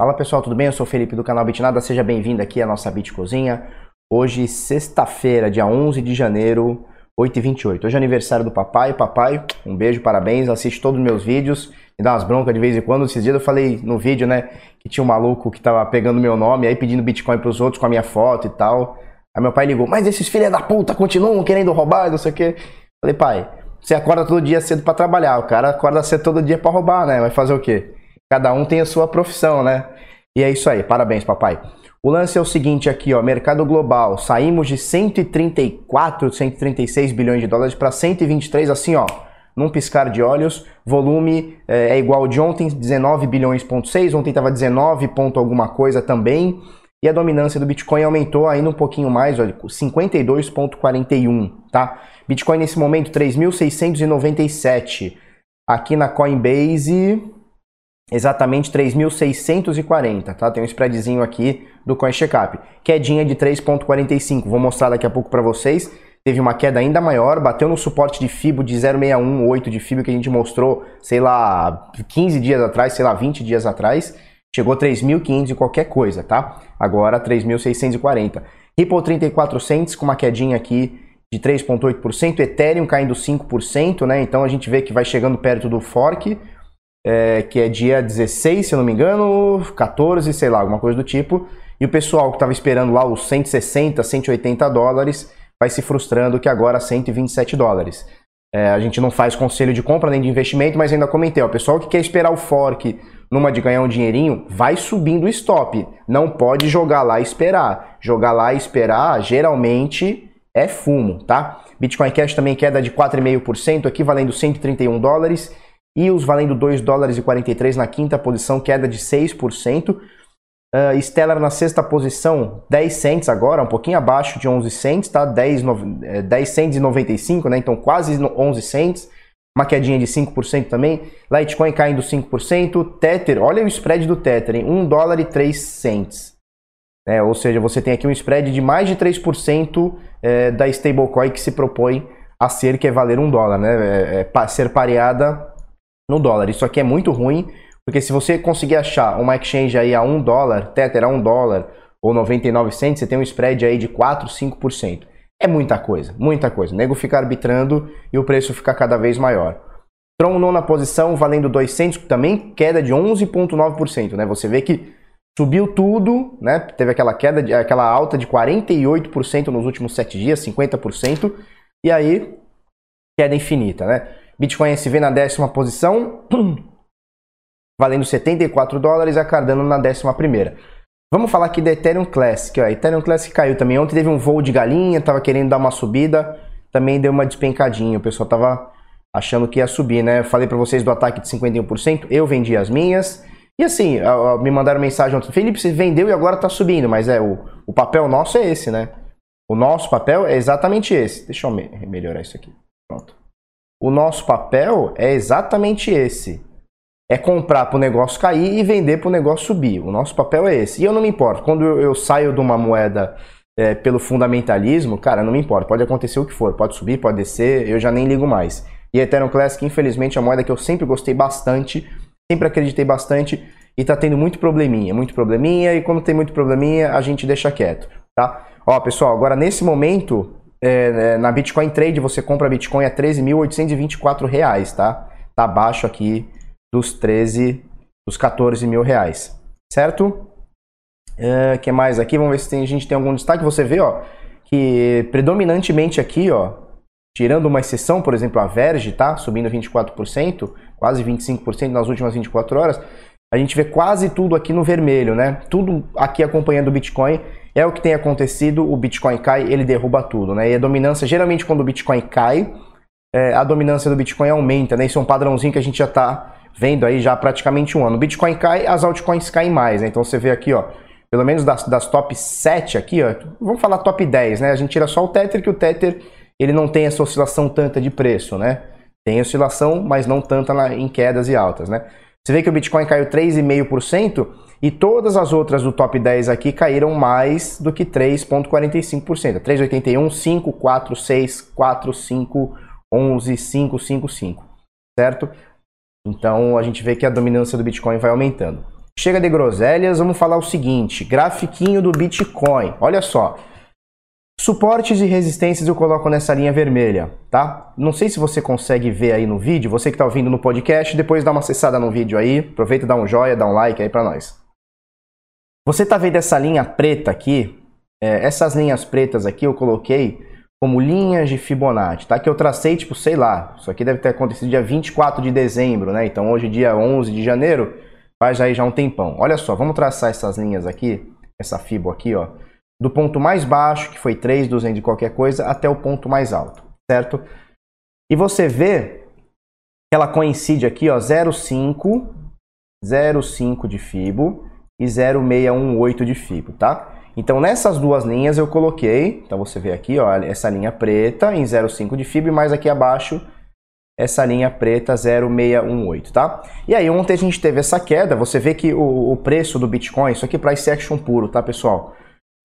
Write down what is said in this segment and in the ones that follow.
Fala pessoal, tudo bem? Eu sou o Felipe do canal Bitnada, seja bem-vindo aqui à nossa Bit Cozinha. Hoje, sexta-feira, dia 11 de janeiro, 8h28. Hoje é aniversário do papai. Papai, um beijo, parabéns, assiste todos os meus vídeos, me dá umas broncas de vez em quando. Esses dias eu falei no vídeo, né, que tinha um maluco que tava pegando meu nome, aí pedindo Bitcoin pros outros com a minha foto e tal. Aí meu pai ligou, mas esses filhos da puta continuam querendo roubar, não sei o quê. Falei, pai, você acorda todo dia cedo para trabalhar, o cara acorda cedo todo dia para roubar, né? Vai fazer o quê? Cada um tem a sua profissão, né? E é isso aí, parabéns, papai. O lance é o seguinte aqui, ó, mercado global, saímos de 134, 136 bilhões de dólares para 123, assim, ó, num piscar de olhos. Volume é, é igual de ontem, 19 bilhões ponto 6, ontem estava 19 ponto alguma coisa também. E a dominância do Bitcoin aumentou ainda um pouquinho mais, olha, 52.41, tá? Bitcoin nesse momento 3.697. Aqui na Coinbase exatamente 3.640, tá? Tem um spreadzinho aqui do CoinCheckup. Quedinha de 3.45, vou mostrar daqui a pouco para vocês. Teve uma queda ainda maior, bateu no suporte de FIBO de 0,618 de FIBO que a gente mostrou, sei lá, 15 dias atrás, sei lá, 20 dias atrás. Chegou 3.500 e qualquer coisa, tá? Agora 3.640. Ripple 34 cents com uma quedinha aqui de 3.8%, Ethereum caindo 5%, né? Então a gente vê que vai chegando perto do fork é, que é dia 16, se eu não me engano, 14, sei lá, alguma coisa do tipo. E o pessoal que estava esperando lá os 160, 180 dólares vai se frustrando que agora 127 dólares. É, a gente não faz conselho de compra nem de investimento, mas ainda comentei, o pessoal que quer esperar o fork numa de ganhar um dinheirinho, vai subindo o stop. Não pode jogar lá e esperar. Jogar lá e esperar, geralmente, é fumo, tá? Bitcoin Cash também queda de 4,5%, aqui valendo 131 dólares. E os valendo 2 dólares e 43 na quinta posição, queda de 6%. Uh, Stellar na sexta posição, 10 cents agora, um pouquinho abaixo de 11 cents, tá? 10, no, 10 cents e 95, né? Então quase 11 cents. Uma quedinha de 5% também. Litecoin caindo 5%. Tether, olha o spread do Tether, hein? 1 dólar e 3 cents. É, ou seja, você tem aqui um spread de mais de 3% é, da stablecoin que se propõe a ser, que é valer 1 dólar, né? É, é, ser pareada no dólar. Isso aqui é muito ruim, porque se você conseguir achar uma exchange aí a 1 dólar, Tether a 1 dólar ou 99 cents, você tem um spread aí de 4, 5%. É muita coisa, muita coisa. O nego fica arbitrando e o preço fica cada vez maior. Tron nona posição, valendo 200, também queda de 11,9%, né? Você vê que subiu tudo, né? Teve aquela queda, de, aquela alta de 48% nos últimos 7 dias, 50%, e aí queda infinita, né? Bitcoin SV na décima posição, valendo 74 dólares, a Cardano na décima primeira. Vamos falar aqui da Ethereum Classic. Ó. Ethereum Classic caiu também. Ontem teve um voo de galinha, tava querendo dar uma subida, também deu uma despencadinha. O pessoal tava achando que ia subir, né? falei para vocês do ataque de 51%, eu vendi as minhas. E assim, me mandaram mensagem ontem, Felipe, você vendeu e agora tá subindo, mas é o, o papel nosso é esse, né? O nosso papel é exatamente esse. Deixa eu melhorar isso aqui. Pronto. O nosso papel é exatamente esse. É comprar para o negócio cair e vender para o negócio subir. O nosso papel é esse. E eu não me importo. Quando eu, saio de uma moeda é, pelo fundamentalismo, cara, não me importa. Pode acontecer o que for. Pode subir, pode descer. Eu já nem ligo mais. E Ethereum Classic, infelizmente, é uma moeda que eu sempre gostei bastante. Sempre acreditei bastante. E tá tendo muito probleminha. Muito probleminha. E quando tem muito probleminha, a gente deixa quieto. Tá? Ó, pessoal, agora nesse momento, é, é, na Bitcoin Trade você compra Bitcoin a 13.824 reais, tá? Tá abaixo aqui dos 13, dos 14 mil reais, certo? É, que mais aqui? Vamos ver se tem, a gente tem algum destaque. Você vê, ó, que predominantemente aqui, ó, tirando uma exceção, por exemplo, a Verge, tá? Subindo 24%, quase 25% nas últimas 24 horas. A gente vê quase tudo aqui no vermelho, né? Tudo aqui acompanhando o Bitcoin é o que tem acontecido, o Bitcoin cai, ele derruba tudo, né? E a dominância, geralmente quando o Bitcoin cai, é, a dominância do Bitcoin aumenta, né? Isso é um padrãozinho que a gente já está vendo aí já há praticamente um ano. O Bitcoin cai, as altcoins caem mais, né? Então você vê aqui, ó, pelo menos das, das top 7 aqui, ó, vamos falar top 10, né? A gente tira só o Tether, que o Tether ele não tem essa oscilação tanta de preço, né? Tem oscilação, mas não tanta em quedas e altas, né? Você vê que o Bitcoin caiu 3,5%, e todas as outras do top 10 aqui caíram mais do que 3,45%. 3,81, 5, 4, 6, 4, 5, 11, 5, 5, 5. Certo? Então a gente vê que a dominância do Bitcoin vai aumentando. chega de groselhas, vamos falar o seguinte, grafiquinho do Bitcoin. Olha só, Suportes e resistências eu coloco nessa linha vermelha, tá? Não sei se você consegue ver aí no vídeo, você que está ouvindo no podcast, depois dá uma acessada no vídeo aí, aproveita e dá um joinha, dá um like aí para nós. Você tá vendo essa linha preta aqui? É, essas linhas pretas aqui eu coloquei como linhas de Fibonacci, tá? Que eu tracei, tipo, sei lá, isso aqui deve ter acontecido dia 24 de dezembro, né? Então hoje dia 11 de janeiro, faz aí já um tempão. Olha só, vamos traçar essas linhas aqui, essa Fibo aqui, ó do ponto mais baixo, que foi 3,200 e qualquer coisa, até o ponto mais alto, certo? E você vê que ela coincide aqui, ó, 0,5, 0,5 de Fibo e 0,618 de Fibo, tá? Então nessas duas linhas eu coloquei, então você vê aqui, ó, essa linha preta em 0,5 de Fibo e mais aqui abaixo essa linha preta 0618, tá? E aí ontem a gente teve essa queda, você vê que o, o preço do Bitcoin, isso aqui é price action puro, tá, pessoal?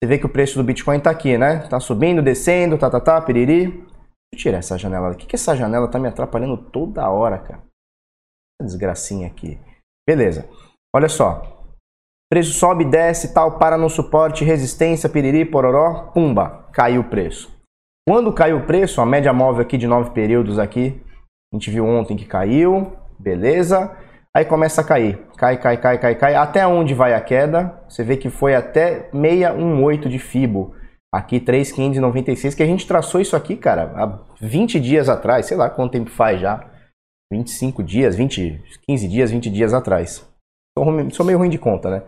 Você vê que o preço do Bitcoin está aqui, né? Tá subindo, descendo, tá, tá, tá, piriri. Deixa eu tirar essa janela. O que, que essa janela tá me atrapalhando toda hora, cara? Essa desgracinha aqui. Beleza. Olha só. Preço sobe, desce, tal, para no suporte, resistência, piriri, pororó, pumba, caiu o preço. Quando caiu o preço, a média móvel aqui de nove períodos aqui, a gente viu ontem que caiu, beleza. Aí começa a cair. Cai, cai, cai, cai, cai. Até onde vai a queda? Você vê que foi até 618 de Fibo. Aqui 3,596, que a gente traçou isso aqui, cara, há 20 dias atrás. Sei lá quanto tempo faz já. 25 dias, 20, 15 dias, 20 dias atrás. Sou meio ruim de conta, né?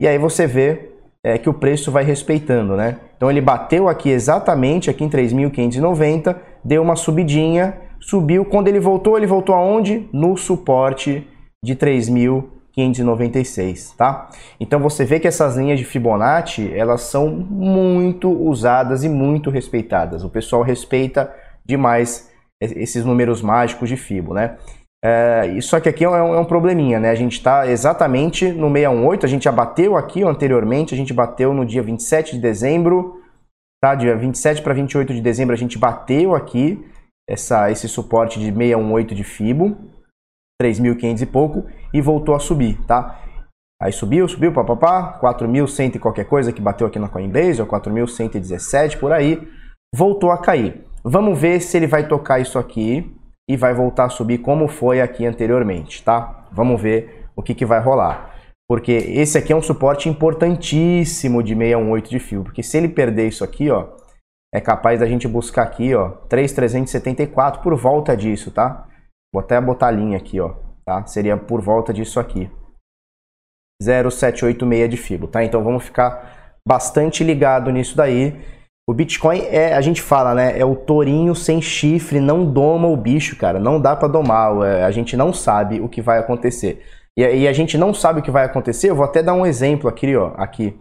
E aí você vê é, que o preço vai respeitando, né? Então ele bateu aqui exatamente aqui em 3.590, deu uma subidinha, subiu. Quando ele voltou, ele voltou aonde? No suporte de 3.596, tá? Então você vê que essas linhas de Fibonacci, elas são muito usadas e muito respeitadas. O pessoal respeita demais esses números mágicos de Fibo, né? É, só que aqui é um, é um probleminha, né? A gente está exatamente no 618, a gente já bateu aqui anteriormente, a gente bateu no dia 27 de dezembro, tá? Dia 27 para 28 de dezembro a gente bateu aqui essa, esse suporte de 618 de Fibo, 3.500 e pouco, e voltou a subir, tá? Aí subiu, subiu, papapá, 4.100 e qualquer coisa que bateu aqui na Coinbase, ou 4.117 por aí, voltou a cair. Vamos ver se ele vai tocar isso aqui e vai voltar a subir como foi aqui anteriormente, tá? Vamos ver o que, que vai rolar. Porque esse aqui é um suporte importantíssimo de 618 de fio, porque se ele perder isso aqui, ó, é capaz da gente buscar aqui, ó, 3.374 por volta disso, tá? Vou até botar a linha aqui, ó, tá? Seria por volta disso aqui. 0,786 de Fibo, tá? Então vamos ficar bastante ligado nisso daí. O Bitcoin é, a gente fala, né? É o tourinho sem chifre, não doma o bicho, cara. Não dá para domar. É, a gente não sabe o que vai acontecer. E, e, a gente não sabe o que vai acontecer. Eu vou até dar um exemplo aqui, ó. Aqui.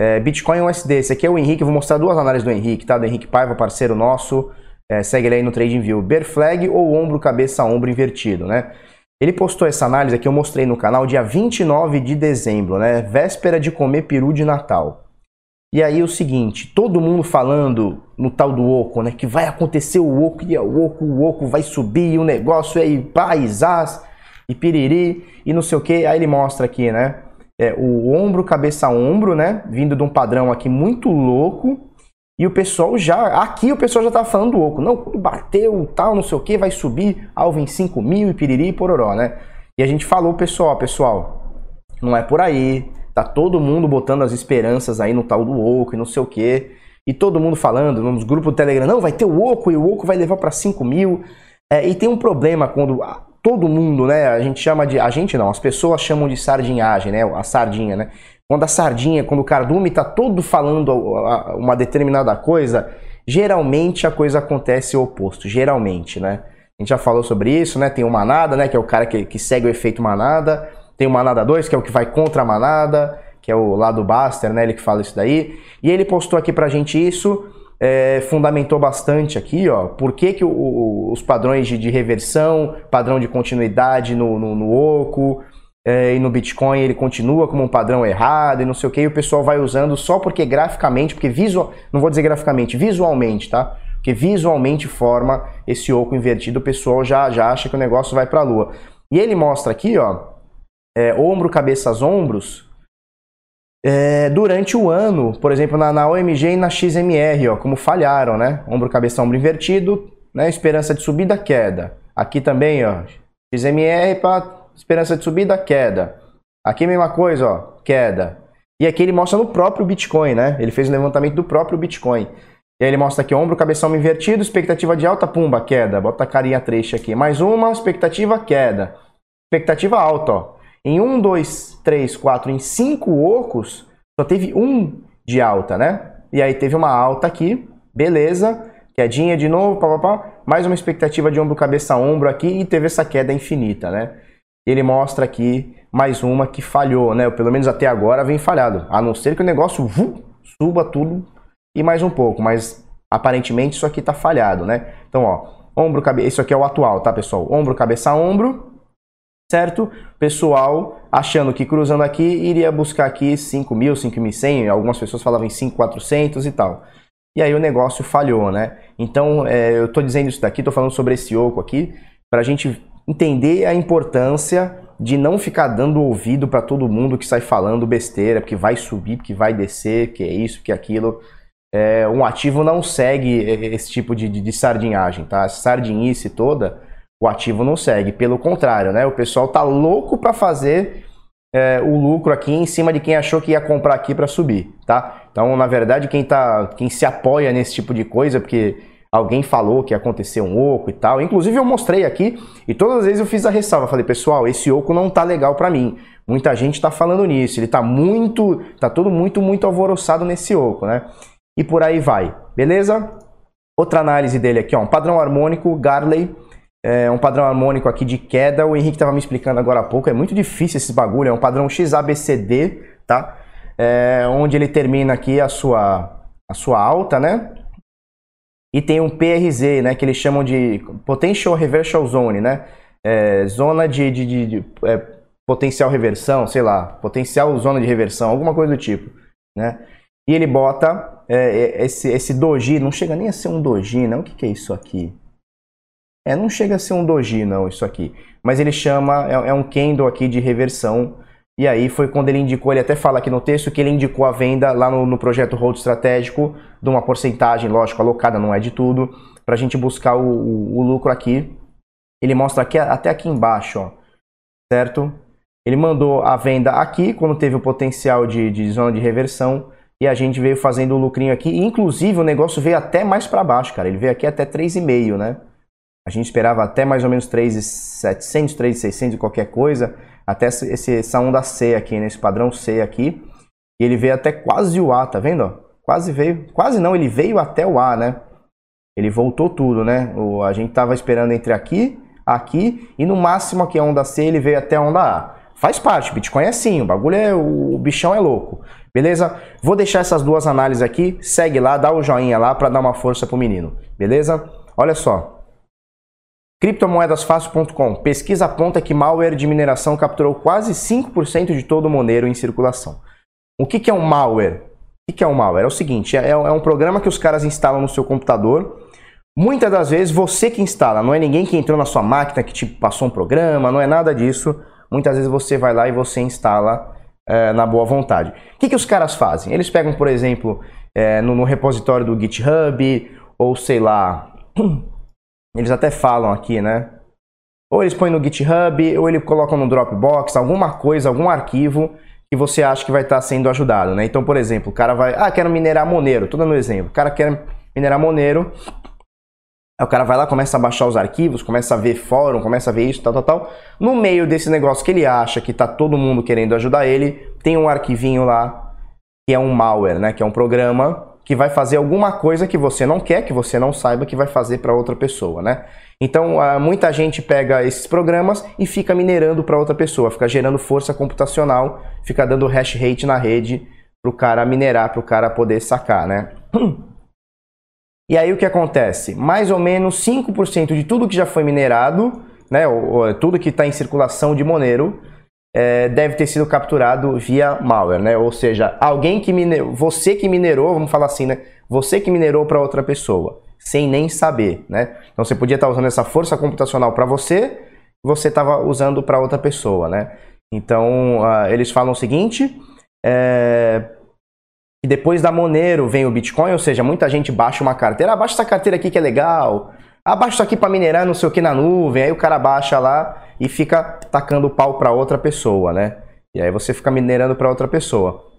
É, Bitcoin USD. Esse aqui é o Henrique. Eu vou mostrar duas análises do Henrique, tá? Do Henrique Paiva, parceiro nosso. É, segue ele aí no TradingView. Bear flag ou ombro, cabeça, ombro invertido, né? Ele postou essa análise aqui, eu mostrei no canal, dia 29 de dezembro, né? Véspera de comer peru de Natal. E aí o seguinte, todo mundo falando no tal do oco, né? Que vai acontecer o oco e o oco, o oco vai subir, o negócio é paisás e piriri e não sei o que. Aí ele mostra aqui, né? É, o ombro, cabeça, ombro, né? Vindo de um padrão aqui muito louco e o pessoal já, aqui o pessoal já tá falando do oco. Não, quando bateu, tal, não sei o que, vai subir alvo em 5 mil e piriri e pororó, né? E a gente falou, pessoal, pessoal, não é por aí. Tá todo mundo botando as esperanças aí no tal do oco e não sei o que. E todo mundo falando nos grupos do Telegram, não, vai ter o oco e o oco vai levar para 5 mil. É, e tem um problema quando todo mundo, né? A gente chama de. A gente não, as pessoas chamam de sardinhagem, né? A sardinha, né? Quando a sardinha, quando o cardume está todo falando uma determinada coisa, geralmente a coisa acontece o oposto, geralmente, né? A gente já falou sobre isso, né? Tem o manada, né? Que é o cara que, que segue o efeito manada. Tem o manada 2, que é o que vai contra a manada, que é o lado Buster, né? Ele que fala isso daí. E ele postou aqui pra gente isso, é, fundamentou bastante aqui, ó. Por que, que o, o, os padrões de, de, reversão, padrão de continuidade no, no, no oco, é, e no Bitcoin ele continua como um padrão errado e não sei o que, e o pessoal vai usando só porque graficamente, porque visual, não vou dizer graficamente, visualmente, tá? Porque visualmente forma esse oco invertido, o pessoal já, já acha que o negócio vai para a lua. E ele mostra aqui, ó, é, ombro, cabeças, ombros, é, durante o ano, por exemplo, na, na, OMG e na XMR, ó, como falharam, né? Ombro, cabeça, ombro invertido, né? Esperança de subida, queda. Aqui também, ó, XMR para esperança de subida, queda. Aqui mesma coisa, ó, queda. E aqui ele mostra no próprio Bitcoin, né? Ele fez o levantamento do próprio Bitcoin. E aí ele mostra aqui ombro, cabeção invertido, expectativa de alta, pumba, queda. Bota a carinha trecha aqui. Mais uma, expectativa, queda. Expectativa alta, ó. Em um, dois, três, quatro, em cinco ocos, só teve um de alta, né? E aí teve uma alta aqui, beleza. Quedinha de novo, papapá. Mais uma expectativa de ombro, cabeça, ombro aqui e teve essa queda infinita, né? Ele mostra aqui mais uma que falhou, né? Pelo menos até agora vem falhado. A não ser que o negócio suba tudo e mais um pouco, mas aparentemente isso aqui está falhado, né? Então, ó, ombro, cabeça, isso aqui é o atual, tá, pessoal? Ombro, cabeça, ombro, certo? Pessoal achando que cruzando aqui iria buscar aqui 5.000, 5.100, algumas pessoas falavam em 5.400 e tal. E aí o negócio falhou, né? Então, é, eu estou dizendo isso daqui, estou falando sobre esse oco aqui, para a gente entender a importância de não ficar dando ouvido para todo mundo que sai falando besteira, porque vai subir, porque vai descer, que é isso, que é aquilo é, um ativo não segue esse tipo de, de, de sardinhagem, tá? Essa sardinice toda, o ativo não segue. Pelo contrário, né? O pessoal tá louco para fazer é, o lucro aqui em cima de quem achou que ia comprar aqui para subir, tá? Então, na verdade, quem tá, quem se apoia nesse tipo de coisa, porque alguém falou que ia acontecer um oco e tal. Inclusive eu mostrei aqui e todas as vezes eu fiz a ressalva, falei, pessoal, esse oco não tá legal para mim. Muita gente tá falando nisso, ele tá muito, tá todo muito muito alvoroçado nesse oco, né? e por aí vai, beleza? Outra análise dele aqui, ó, um padrão harmônico, Garley, é um padrão harmônico aqui de queda, o Henrique estava me explicando agora há pouco, é muito difícil esse bagulho, é um padrão XABCD, tá? É, onde ele termina aqui a sua, a sua alta, né? E tem um PRZ, né, que eles chamam de Potential Reversal Zone, né? É, zona de, de, de, de é, potencial reversão, sei lá, potencial zona de reversão, alguma coisa do tipo, né? E ele bota é, é, esse, esse doji, não chega nem a ser um doji, não. O que, que é isso aqui? É, não chega a ser um doji, não, isso aqui. Mas ele chama, é, é um candle aqui de reversão. E aí foi quando ele indicou, ele até fala aqui no texto que ele indicou a venda lá no, no projeto Hold Estratégico de uma porcentagem, lógico, alocada, não é de tudo, para a gente buscar o, o, o, lucro aqui. Ele mostra aqui, até aqui embaixo, ó, certo? Ele mandou a venda aqui, quando teve o potencial de, de zona de reversão e a gente veio fazendo o lucrinho aqui. Inclusive, o negócio veio até mais para baixo, cara. Ele veio aqui até 3,5, né? A gente esperava até mais ou menos 3,700, 3,600 e qualquer coisa. Até esse, essa onda C aqui, nesse né? padrão C aqui. E ele veio até quase o A, tá vendo? Quase veio. Quase não, ele veio até o A, né? Ele voltou tudo, né? O, a gente tava esperando entre aqui, aqui e no máximo aqui a onda C ele veio até a onda A. Faz parte, Bitcoin é assim, o bagulho é. O bichão é louco. Beleza? Vou deixar essas duas análises aqui. Segue lá, dá o joinha lá para dar uma força pro menino. Beleza? Olha só. Criptomoedasfácil.com. Pesquisa aponta que malware de mineração capturou quase 5% de todo o Monero em circulação. O que, que é um malware? O que, que é um malware? É o seguinte, é, é um programa que os caras instalam no seu computador. Muitas das vezes você que instala, não é ninguém que entrou na sua máquina que te passou um programa, não é nada disso. Muitas vezes você vai lá e você instala é, na boa vontade. O que, que os caras fazem? Eles pegam, por exemplo, é, no, no, repositório do GitHub, ou sei lá, eles até falam aqui, né? Ou eles põem no GitHub, ou eles colocam no Dropbox, alguma coisa, algum arquivo que você acha que vai estar sendo ajudado, né? Então, por exemplo, o cara vai, ah, quero minerar Monero, tô dando um exemplo. O cara quer minerar Monero, Aí o cara vai lá, começa a baixar os arquivos, começa a ver fórum, começa a ver isso, tal, tal, tal. No meio desse negócio que ele acha que tá todo mundo querendo ajudar ele, tem um arquivinho lá que é um malware, né? Que é um programa que vai fazer alguma coisa que você não quer, que você não saiba que vai fazer para outra pessoa, né? Então, muita gente pega esses programas e fica minerando para outra pessoa, fica gerando força computacional, fica dando hash rate na rede para o cara minerar, para o cara poder sacar, né? E aí o que acontece? Mais ou menos 5% de tudo que já foi minerado, né, tudo que está em circulação de Monero, é, deve ter sido capturado via malware, né? Ou seja, alguém que minerou, você que minerou, vamos falar assim, né? Você que minerou para outra pessoa, sem nem saber, né? Então você podia estar tá usando essa força computacional para você, você estava usando para outra pessoa, né? Então, uh, eles falam o seguinte: é, depois da Monero vem o Bitcoin, ou seja, muita gente baixa uma carteira, abaixa essa carteira aqui que é legal, abaixa isso aqui para minerar não sei o que na nuvem, aí o cara baixa lá e fica tacando pau para outra pessoa, né? E aí você fica minerando para outra pessoa.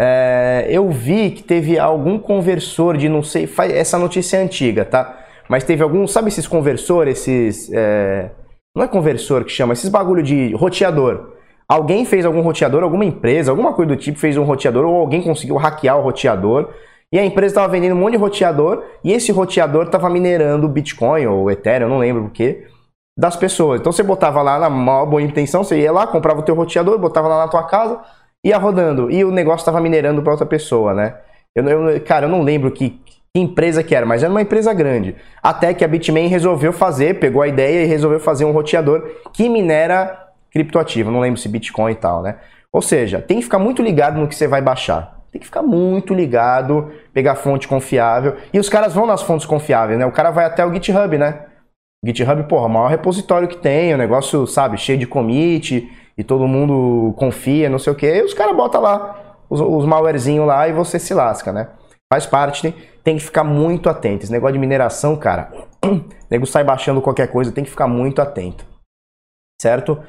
É, eu vi que teve algum conversor de não sei, essa notícia é antiga, tá? Mas teve algum, sabe esses conversor, esses. É, não é conversor que chama, esses bagulho de roteador. Alguém fez algum roteador, alguma empresa, alguma coisa do tipo fez um roteador, ou alguém conseguiu hackear o roteador. E a empresa estava vendendo um monte de roteador, e esse roteador estava minerando Bitcoin ou Ethereum, não lembro o que, das pessoas. Então você botava lá na maior boa intenção, você ia lá, comprava o teu roteador, botava lá na tua casa, ia rodando. E o negócio estava minerando para outra pessoa, né? Eu, eu, cara, eu não lembro que, que empresa que era, mas era uma empresa grande. Até que a Bitmain resolveu fazer, pegou a ideia e resolveu fazer um roteador que minera criptoativo, não lembro se Bitcoin e tal, né? Ou seja, tem que ficar muito ligado no que você vai baixar. Tem que ficar muito ligado, pegar fonte confiável. E os caras vão nas fontes confiáveis, né? O cara vai até o GitHub, né? GitHub, porra, o maior repositório que tem, o negócio, sabe, cheio de commit e todo mundo confia, não sei o quê. E os caras botam lá os, os malwarezinhos lá e você se lasca, né? Faz parte, tem que ficar muito atento. Esse negócio de mineração, cara, nego sai baixando qualquer coisa, tem que ficar muito atento. Certo?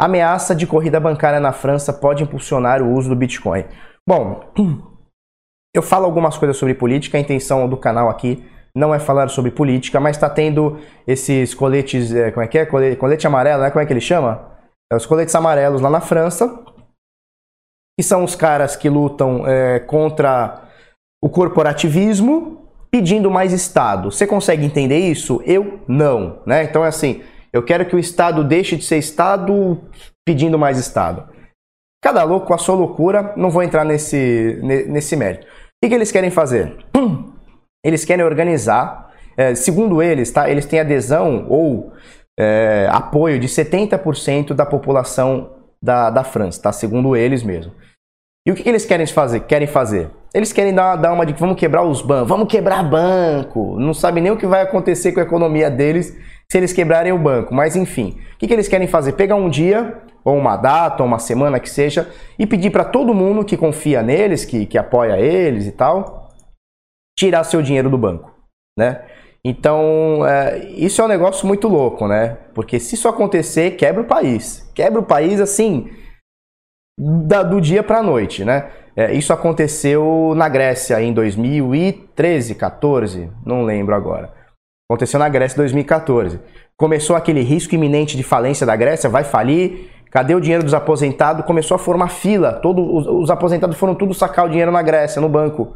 Ameaça de corrida bancária na França pode impulsionar o uso do Bitcoin. Bom, eu falo algumas coisas sobre política, a intenção do canal aqui não é falar sobre política, mas está tendo esses coletes, é, como é que é? Colete, colete amarelo, né? Como é que ele chama? É, os coletes amarelos lá na França, que são os caras que lutam é, contra o corporativismo, pedindo mais Estado. Você consegue entender isso? Eu não, né? Então é assim, eu quero que o Estado deixe de ser Estado pedindo mais Estado. Cada louco com a sua loucura, não vou entrar nesse, nesse mérito. O que, que eles querem fazer? Eles querem organizar, é, segundo eles, tá, eles têm adesão ou é, apoio de 70% da população da, da França, tá? segundo eles mesmo. E o que, que eles querem fazer? Querem fazer? Eles querem dar, dar uma de vamos quebrar os bancos, vamos quebrar banco. Não sabe nem o que vai acontecer com a economia deles se eles quebrarem o banco. Mas enfim, o que, que eles querem fazer? Pegar um dia, ou uma data, ou uma semana que seja, e pedir para todo mundo que confia neles, que, que apoia eles e tal, tirar seu dinheiro do banco, né? Então, é, isso é um negócio muito louco, né? Porque se isso acontecer, quebra o país. Quebra o país, assim, da, do dia para a noite, né? É, isso aconteceu na Grécia em 2013, 14, não lembro agora. Aconteceu na Grécia em 2014. Começou aquele risco iminente de falência da Grécia, vai falir. Cadê o dinheiro dos aposentados? Começou a formar fila. Todos os, os aposentados foram tudo sacar o dinheiro na Grécia, no banco.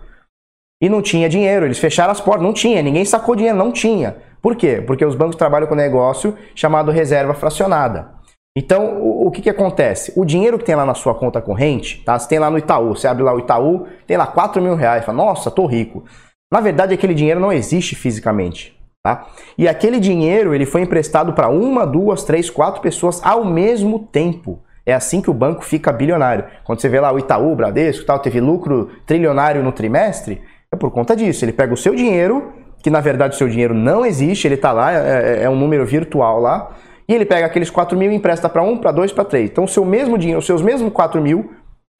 E não tinha dinheiro, eles fecharam as portas, não tinha, ninguém sacou dinheiro, não tinha. Por quê? Porque os bancos trabalham com um negócio chamado reserva fracionada. Então, o, o, que, que acontece? O dinheiro que tem lá na sua conta corrente, tá? Você tem lá no Itaú, você abre lá o Itaú, tem lá 4 mil reais, fala, nossa, tô rico. Na verdade, aquele dinheiro não existe fisicamente. Tá? E aquele dinheiro ele foi emprestado para uma, duas, três, quatro pessoas ao mesmo tempo. É assim que o banco fica bilionário. Quando você vê lá o Itaú, o Bradesco, tal, teve lucro trilionário no trimestre, é por conta disso. Ele pega o seu dinheiro, que na verdade o seu dinheiro não existe, ele está lá, é, é, é, um número virtual lá, e ele pega aqueles 4 mil e empresta para um, para dois, para três. Então o seu mesmo dinheiro, os seus mesmos 4 mil,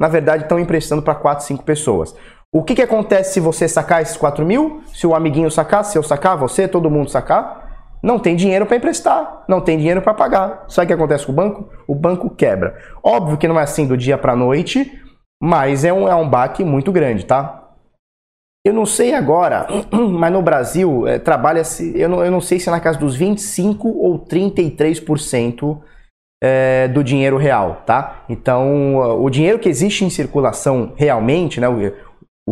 na verdade estão emprestando para quatro, cinco pessoas. O que, que acontece se você sacar esses 4 mil? Se o amiguinho sacar, se eu sacar, você, todo mundo sacar? Não tem dinheiro para emprestar, não tem dinheiro para pagar. Sabe o que acontece com o banco? O banco quebra. Óbvio que não é assim do dia para noite, mas é um, é um baque muito grande, tá? Eu não sei agora, mas no Brasil é, trabalha-se, eu não, eu não sei se é na casa dos 25 ou 33% é, do dinheiro real, tá? Então, o dinheiro que existe em circulação realmente, né, o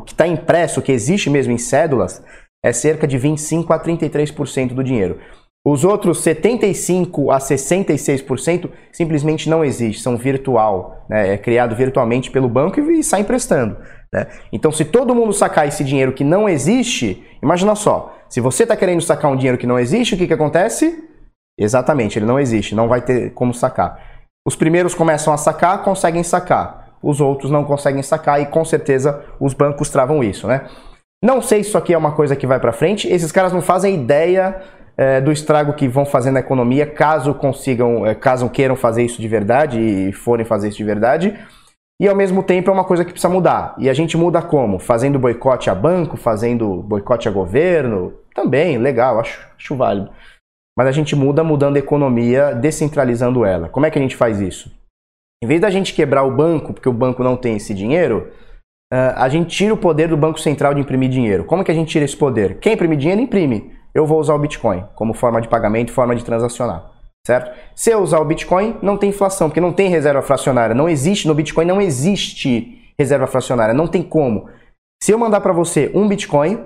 que está impresso, o que existe mesmo em cédulas, é cerca de 25 a 33% do dinheiro. Os outros 75 a 66% simplesmente não existe, são virtual, né? é criado virtualmente pelo banco e sai emprestando. Né? Então, se todo mundo sacar esse dinheiro que não existe, imagina só, se você está querendo sacar um dinheiro que não existe, o que, que acontece? Exatamente, ele não existe, não vai ter como sacar. Os primeiros começam a sacar, conseguem sacar os outros não conseguem sacar e com certeza os bancos travam isso, né? Não sei se isso aqui é uma coisa que vai para frente. Esses caras não fazem ideia é, do estrago que vão fazer na economia, caso consigam, é, caso queiram fazer isso de verdade e forem fazer isso de verdade. E ao mesmo tempo é uma coisa que precisa mudar. E a gente muda como? Fazendo boicote a banco, fazendo boicote a governo. Também, legal, acho, acho válido. Mas a gente muda mudando a economia, descentralizando ela. Como é que a gente faz isso? Em vez da gente quebrar o banco, porque o banco não tem esse dinheiro, a gente tira o poder do Banco Central de imprimir dinheiro. Como que a gente tira esse poder? Quem imprimir dinheiro, imprime. Eu vou usar o Bitcoin como forma de pagamento, forma de transacionar certo? Se eu usar o Bitcoin, não tem inflação, porque não tem reserva fracionária. Não existe no Bitcoin, não existe reserva fracionária, não tem como. Se eu mandar para você um Bitcoin,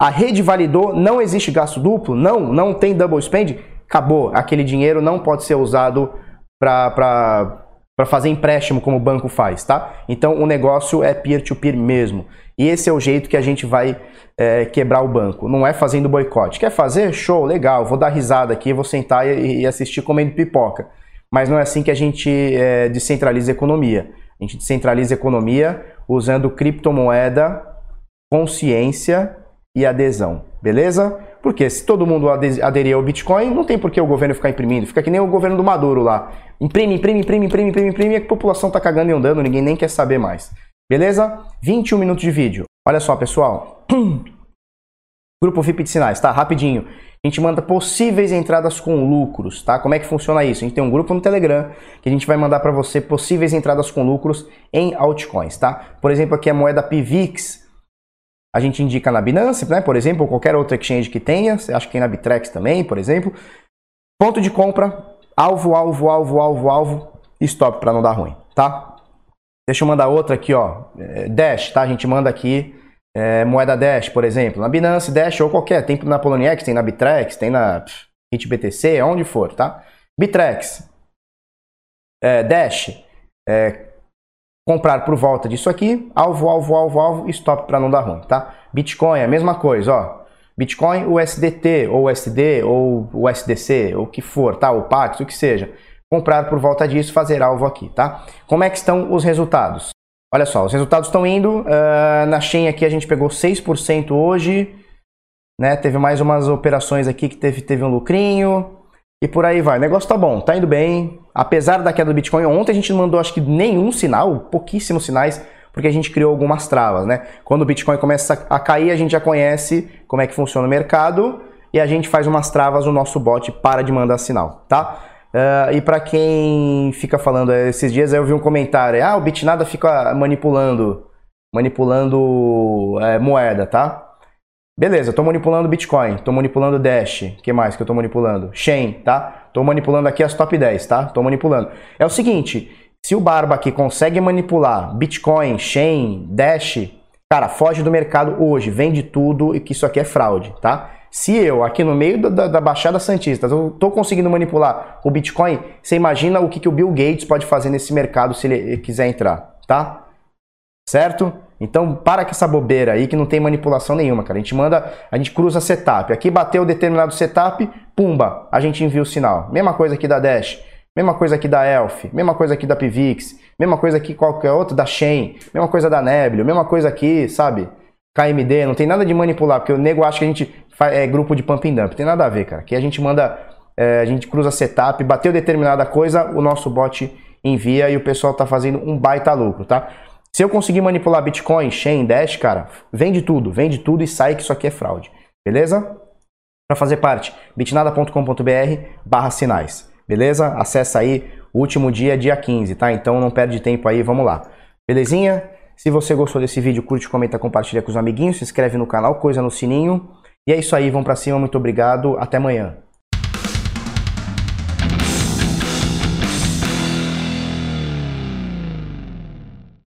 a rede validou, não existe gasto duplo, não, não tem double spend, acabou. Aquele dinheiro não pode ser usado para para fazer empréstimo como o banco faz, tá? Então o negócio é peer-to-peer -peer mesmo. E esse é o jeito que a gente vai é, quebrar o banco. Não é fazendo boicote. Quer fazer? Show, legal. Vou dar risada aqui, vou sentar e, e assistir comendo pipoca. Mas não é assim que a gente é, descentraliza a economia. A gente descentraliza a economia usando criptomoeda, consciência e adesão. Beleza? Porque se todo mundo aderir ao Bitcoin, não tem por que o governo ficar imprimindo. Fica que nem o governo do Maduro lá. Imprime, imprime, imprime, imprime, imprime, imprime, e a população tá cagando e andando, ninguém nem quer saber mais. Beleza? 21 minutos de vídeo. Olha só, pessoal. Grupo VIP de sinais, tá? Rapidinho. A gente manda possíveis entradas com lucros, tá? Como é que funciona isso? A gente tem um grupo no Telegram que a gente vai mandar para você possíveis entradas com lucros em altcoins, tá? Por exemplo, aqui a moeda PIVX, a gente indica na Binance, né, por exemplo, ou qualquer outra exchange que tenha, acho que tem na Bitrex também, por exemplo. Ponto de compra, alvo, alvo, alvo, alvo, alvo, stop para não dar ruim, tá? Deixa eu mandar outra aqui, ó, é, Dash, tá? A gente manda aqui é, moeda Dash, por exemplo, na Binance, Dash ou qualquer, tem na Poloniex, tem na Bitrex, tem na HitBTC, onde for, tá? Bitrex, é, Dash, é, comprar por volta disso aqui, alvo, alvo, alvo, alvo, stop para não dar ruim, tá? Bitcoin, a mesma coisa, ó. Bitcoin, USDT, ou USD, ou USDC, ou o que for, tá? O Pax, o que seja. Comprar por volta disso, fazer alvo aqui, tá? Como é que estão os resultados? Olha só, os resultados estão indo. Uh, na Shen aqui a gente pegou 6% hoje, né? Teve mais umas operações aqui que teve, teve um lucrinho. E por aí vai. O negócio tá bom, tá indo bem. Apesar da queda do Bitcoin, ontem a gente não mandou acho que nenhum sinal, pouquíssimos sinais, porque a gente criou algumas travas, né? Quando o Bitcoin começa a cair, a gente já conhece como é que funciona o mercado e a gente faz umas travas, o nosso bot para de mandar sinal, tá? Uh, e para quem fica falando, eh, esses dias eu vi um comentário, ah, o Bitnada fica manipulando, manipulando é, moeda, tá? Beleza, estou manipulando Bitcoin, estou manipulando Dash, que mais que eu estou manipulando? Chain, tá? Estou manipulando aqui as top 10, tá? Estou manipulando. É o seguinte, se o Barba aqui consegue manipular Bitcoin, Chain, Dash, cara, foge do mercado hoje, vende tudo e que isso aqui é fraude, tá? Se eu, aqui no meio da, da Baixada Santista, estou conseguindo manipular o Bitcoin, você imagina o que, que o Bill Gates pode fazer nesse mercado se ele quiser entrar, tá? Certo? Então, para com essa bobeira aí que não tem manipulação nenhuma, cara. A gente manda, a gente cruza setup. Aqui bateu determinado setup, pumba, a gente envia o sinal. Mesma coisa aqui da Dash, mesma coisa aqui da Elf, mesma coisa aqui da Pivix, mesma coisa aqui qualquer outra da Shen, mesma coisa da Nebula, mesma coisa aqui, sabe? KMD, não tem nada de manipular, porque o nego acha que a gente faz, é grupo de pump and dump. Tem nada a ver, cara. Aqui a gente manda, é, a gente cruza setup, bateu determinada coisa, o nosso bot envia e o pessoal tá fazendo um baita lucro, tá? Se eu conseguir manipular Bitcoin, Chain, Dash, cara, vende tudo, vende tudo e sai que isso aqui é fraude. Beleza? Para fazer parte, bitnada.com.br barra sinais. Beleza? Acessa aí, último dia dia 15, tá? Então não perde tempo aí, vamos lá. Belezinha? Se você gostou desse vídeo, curte, comenta, compartilha com os amiguinhos, se inscreve no canal, coisa no sininho. E é isso aí, vamos para cima, muito obrigado, até amanhã.